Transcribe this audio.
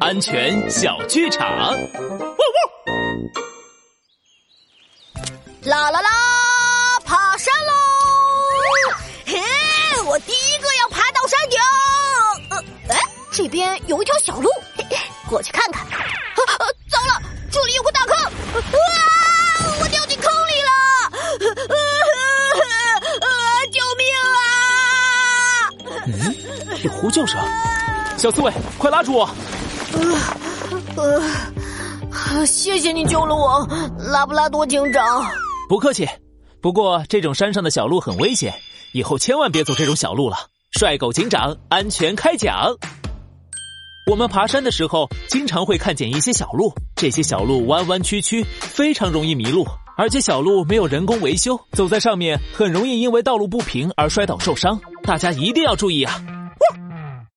安全小剧场。啦啦啦，爬山喽！嘿，我第一个要爬到山顶。呃，哎，这边有一条小路，过去看看。啊啊，糟了，这里有个大坑！啊，我掉进坑里了！啊啊，救命啊！嗯，有呼救声。小刺猬，快拉住我！呃，呃，谢谢你救了我，拉布拉多警长。不客气。不过这种山上的小路很危险，以后千万别走这种小路了。帅狗警长，安全开讲。我们爬山的时候，经常会看见一些小路，这些小路弯弯曲曲，非常容易迷路，而且小路没有人工维修，走在上面很容易因为道路不平而摔倒受伤。大家一定要注意啊！